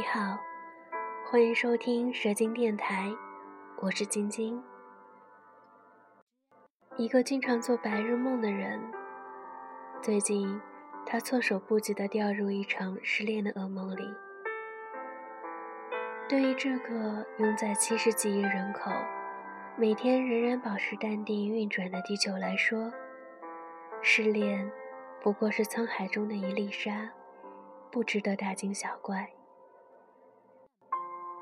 你好，欢迎收听蛇精电台，我是晶晶。一个经常做白日梦的人，最近他措手不及地掉入一场失恋的噩梦里。对于这个拥在七十几亿人口、每天仍然保持淡定运转的地球来说，失恋不过是沧海中的一粒沙。不值得大惊小怪，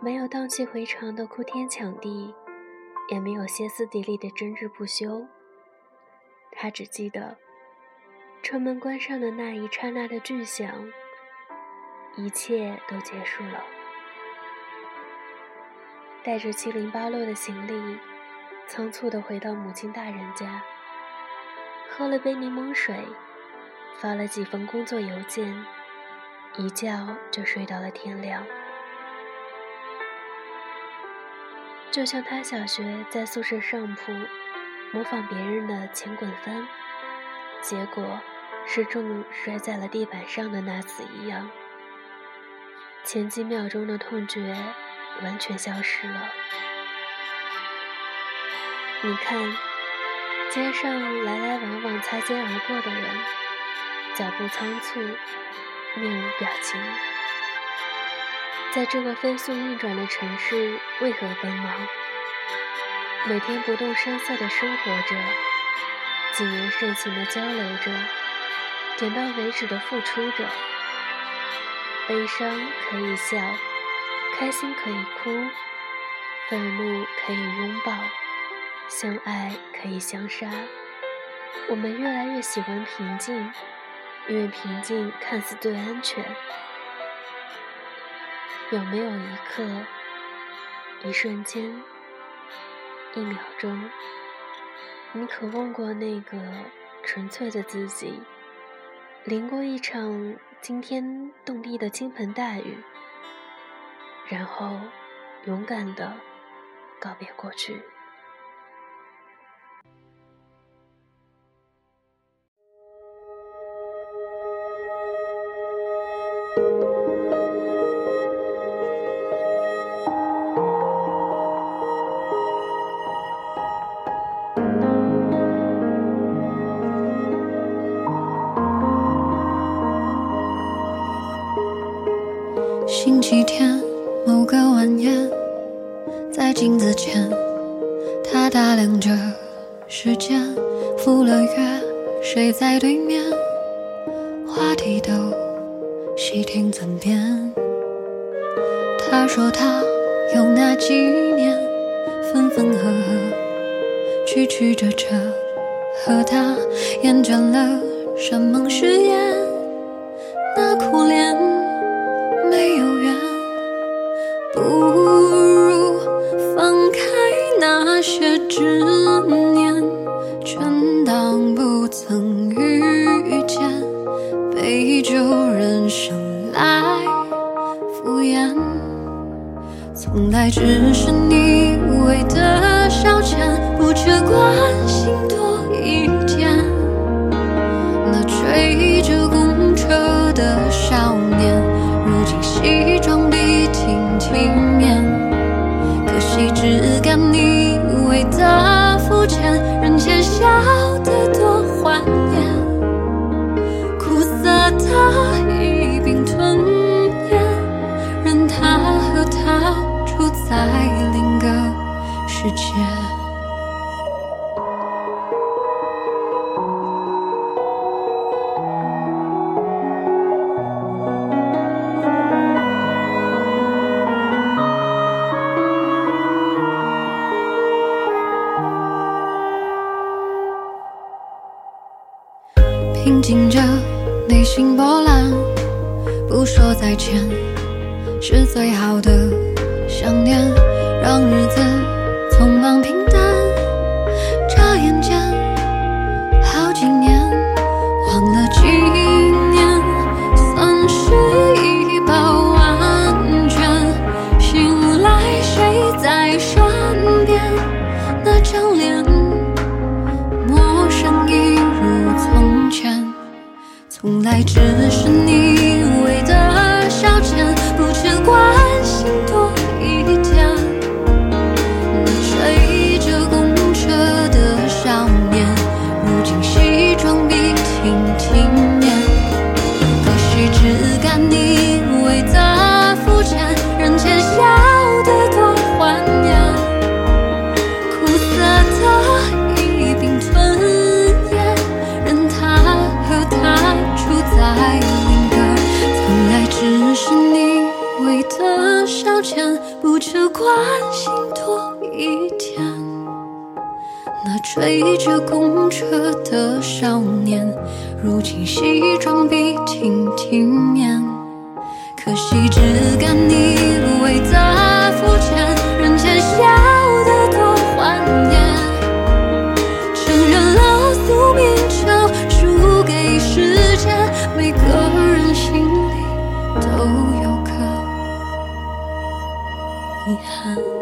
没有荡气回肠的哭天抢地，也没有歇斯底里的争执不休。他只记得，车门关上的那一刹那的巨响，一切都结束了。带着七零八落的行李，仓促地回到母亲大人家，喝了杯柠檬水，发了几封工作邮件。一觉就睡到了天亮，就像他小学在宿舍上铺模仿别人的前滚翻，结果是重摔在了地板上的那次一样。前几秒钟的痛觉完全消失了。你看，街上来来往往擦肩而过的人，脚步仓促。面无表情，在这个飞速运转的城市，为何奔忙？每天不动声色的生活着，谨言慎行的交流着，点到为止的付出着。悲伤可以笑，开心可以哭，愤怒可以拥抱，相爱可以相杀。我们越来越喜欢平静。因为平静看似最安全，有没有一刻、一瞬间、一秒钟，你渴望过那个纯粹的自己，淋过一场惊天动地的倾盆大雨，然后勇敢的告别过去？星期天某个晚宴，在镜子前，他打量着时间，赴了约，谁在对面，话题都细听尊便。他说他有那几年，分分合合，曲曲折折，和他厌倦了山盟誓言，来只是你为的消遣，不缺关心多一点。那追着公车的少年。如今西装笔挺体面，可惜只敢你为的肤浅，人前笑得多欢颜，苦涩的一并吞咽，任他和他在另一个世界。平静着内心波澜，不说再见是最好的想念，让日子匆忙平淡，眨眼间好几年，忘了几年，算是一饱万卷。醒来谁在身边？那张脸。陌生一如从前从来只是你只关心多一点那追着公车的少年如今西装笔挺体面可惜只敢腻味在遗憾。